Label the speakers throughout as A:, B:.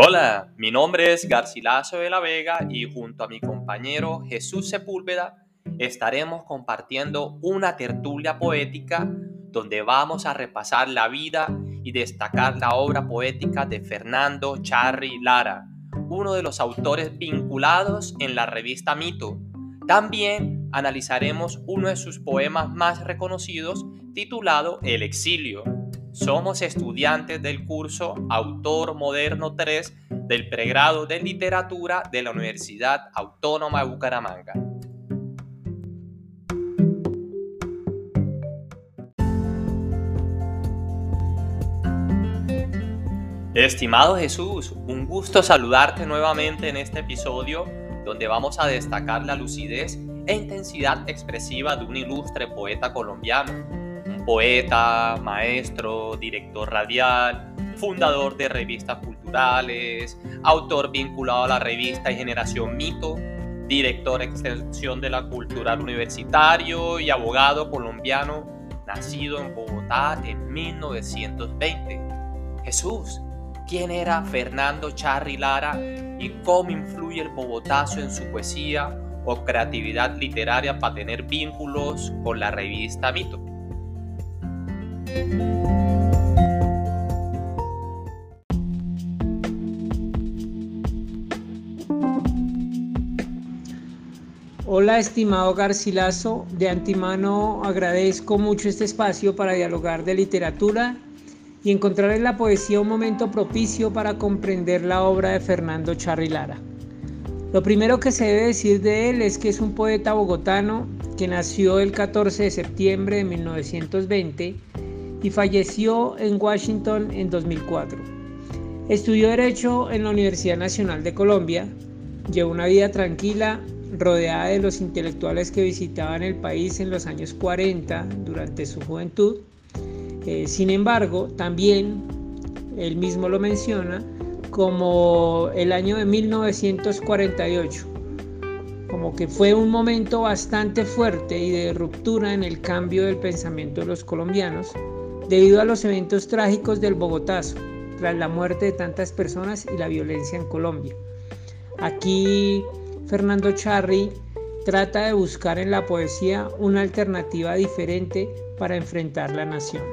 A: Hola, mi nombre es Garcilaso de la Vega y junto a mi compañero Jesús Sepúlveda estaremos compartiendo una tertulia poética donde vamos a repasar la vida y destacar la obra poética de Fernando Charri Lara, uno de los autores vinculados en la revista Mito. También analizaremos uno de sus poemas más reconocidos titulado El exilio. Somos estudiantes del curso Autor Moderno 3 del pregrado de literatura de la Universidad Autónoma de Bucaramanga. Estimado Jesús, un gusto saludarte nuevamente en este episodio donde vamos a destacar la lucidez e intensidad expresiva de un ilustre poeta colombiano. Poeta, maestro, director radial, fundador de revistas culturales, autor vinculado a la revista y Generación Mito, director extensión de la cultural universitario y abogado colombiano, nacido en Bogotá en 1920. Jesús, quién era Fernando Charri Lara y cómo influye el bogotazo en su poesía o creatividad literaria para tener vínculos con la revista Mito.
B: Hola estimado Garcilaso, de antemano agradezco mucho este espacio para dialogar de literatura y encontrar en la poesía un momento propicio para comprender la obra de Fernando Charri Lara. Lo primero que se debe decir de él es que es un poeta bogotano que nació el 14 de septiembre de 1920 y falleció en Washington en 2004. Estudió Derecho en la Universidad Nacional de Colombia, llevó una vida tranquila rodeada de los intelectuales que visitaban el país en los años 40 durante su juventud. Eh, sin embargo, también él mismo lo menciona como el año de 1948, como que fue un momento bastante fuerte y de ruptura en el cambio del pensamiento de los colombianos debido a los eventos trágicos del Bogotazo, tras la muerte de tantas personas y la violencia en Colombia. Aquí Fernando Charri trata de buscar en la poesía una alternativa diferente para enfrentar la nación.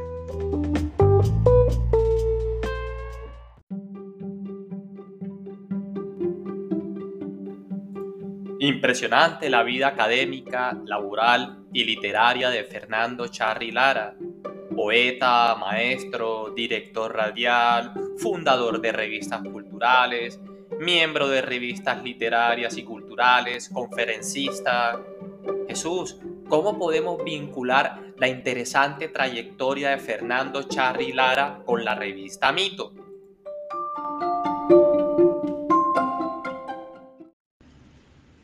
A: Impresionante la vida académica, laboral y literaria de Fernando Charri Lara, poeta, maestro, director radial, fundador de revistas culturales, miembro de revistas literarias y culturales, conferencista. Jesús, ¿cómo podemos vincular la interesante trayectoria de Fernando Charri Lara con la revista Mito.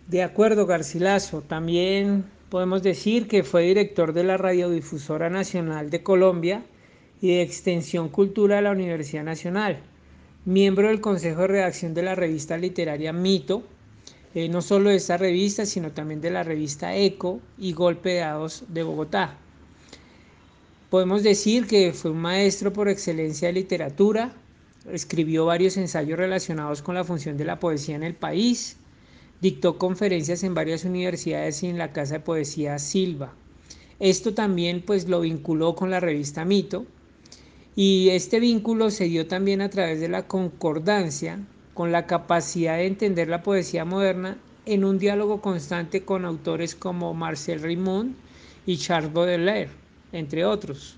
B: De acuerdo, Garcilaso. También podemos decir que fue director de la Radiodifusora Nacional de Colombia y de Extensión Cultura de la Universidad Nacional, miembro del Consejo de Redacción de la revista literaria Mito, eh, no solo de esta revista, sino también de la revista Eco y Golpe de Dados de Bogotá. Podemos decir que fue un maestro por excelencia de literatura, escribió varios ensayos relacionados con la función de la poesía en el país, dictó conferencias en varias universidades y en la Casa de Poesía Silva. Esto también pues lo vinculó con la revista Mito y este vínculo se dio también a través de la concordancia con la capacidad de entender la poesía moderna en un diálogo constante con autores como Marcel Rimond y Charles Baudelaire entre otros.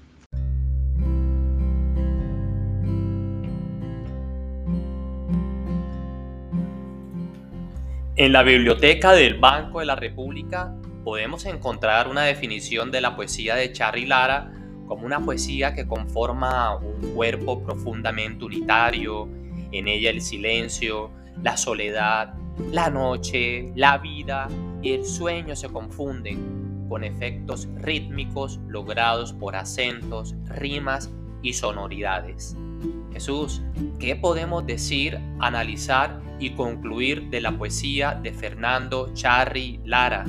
A: En la biblioteca del Banco de la República podemos encontrar una definición de la poesía de Charly Lara como una poesía que conforma un cuerpo profundamente unitario, en ella el silencio, la soledad, la noche, la vida y el sueño se confunden con efectos rítmicos logrados por acentos, rimas y sonoridades. Jesús, ¿qué podemos decir, analizar y concluir de la poesía de Fernando Charri Lara?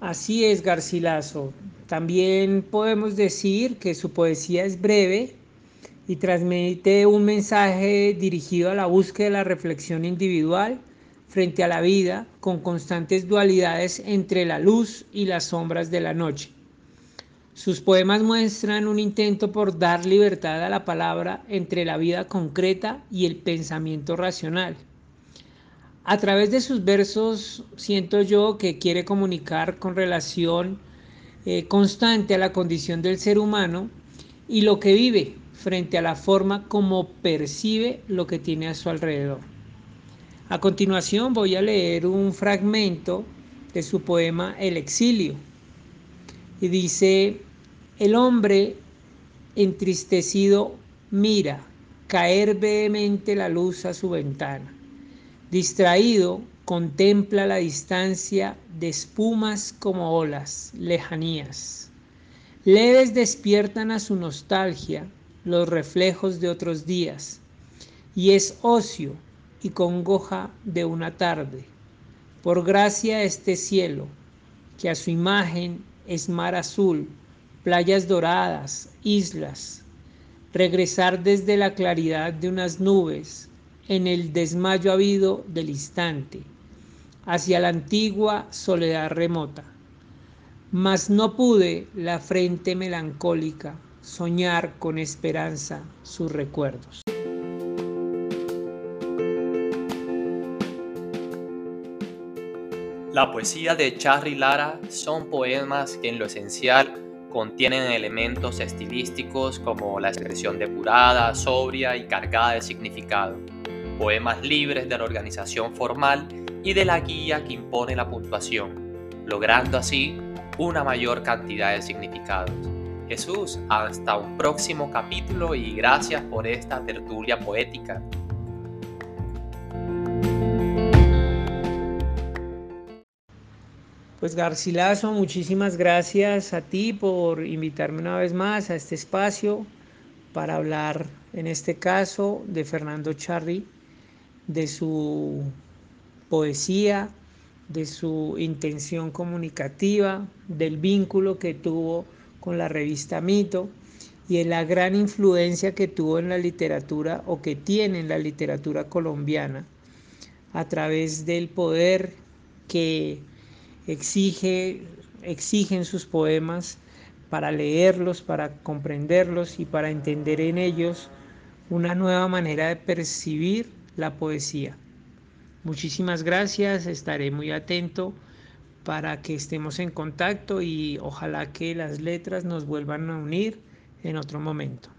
B: Así es, Garcilaso. También podemos decir que su poesía es breve y transmite un mensaje dirigido a la búsqueda de la reflexión individual frente a la vida con constantes dualidades entre la luz y las sombras de la noche. Sus poemas muestran un intento por dar libertad a la palabra entre la vida concreta y el pensamiento racional. A través de sus versos siento yo que quiere comunicar con relación eh, constante a la condición del ser humano y lo que vive frente a la forma como percibe lo que tiene a su alrededor. A continuación voy a leer un fragmento de su poema El exilio y dice, el hombre entristecido mira caer vehemente la luz a su ventana. Distraído, contempla la distancia de espumas como olas, lejanías. Leves despiertan a su nostalgia los reflejos de otros días, y es ocio y congoja de una tarde. Por gracia este cielo, que a su imagen es mar azul, playas doradas, islas, regresar desde la claridad de unas nubes en el desmayo habido del instante, hacia la antigua soledad remota. Mas no pude la frente melancólica soñar con esperanza sus recuerdos.
A: La poesía de Charly Lara son poemas que en lo esencial contienen elementos estilísticos como la expresión depurada, sobria y cargada de significado, poemas libres de la organización formal y de la guía que impone la puntuación, logrando así una mayor cantidad de significados. Jesús, hasta un próximo capítulo y gracias por esta tertulia poética.
B: Pues Garcilaso, muchísimas gracias a ti por invitarme una vez más a este espacio para hablar, en este caso, de Fernando Charri, de su poesía, de su intención comunicativa, del vínculo que tuvo con la revista Mito y de la gran influencia que tuvo en la literatura o que tiene en la literatura colombiana a través del poder que exige, exigen sus poemas para leerlos, para comprenderlos y para entender en ellos una nueva manera de percibir la poesía. Muchísimas gracias, estaré muy atento para que estemos en contacto y ojalá que las letras nos vuelvan a unir en otro momento.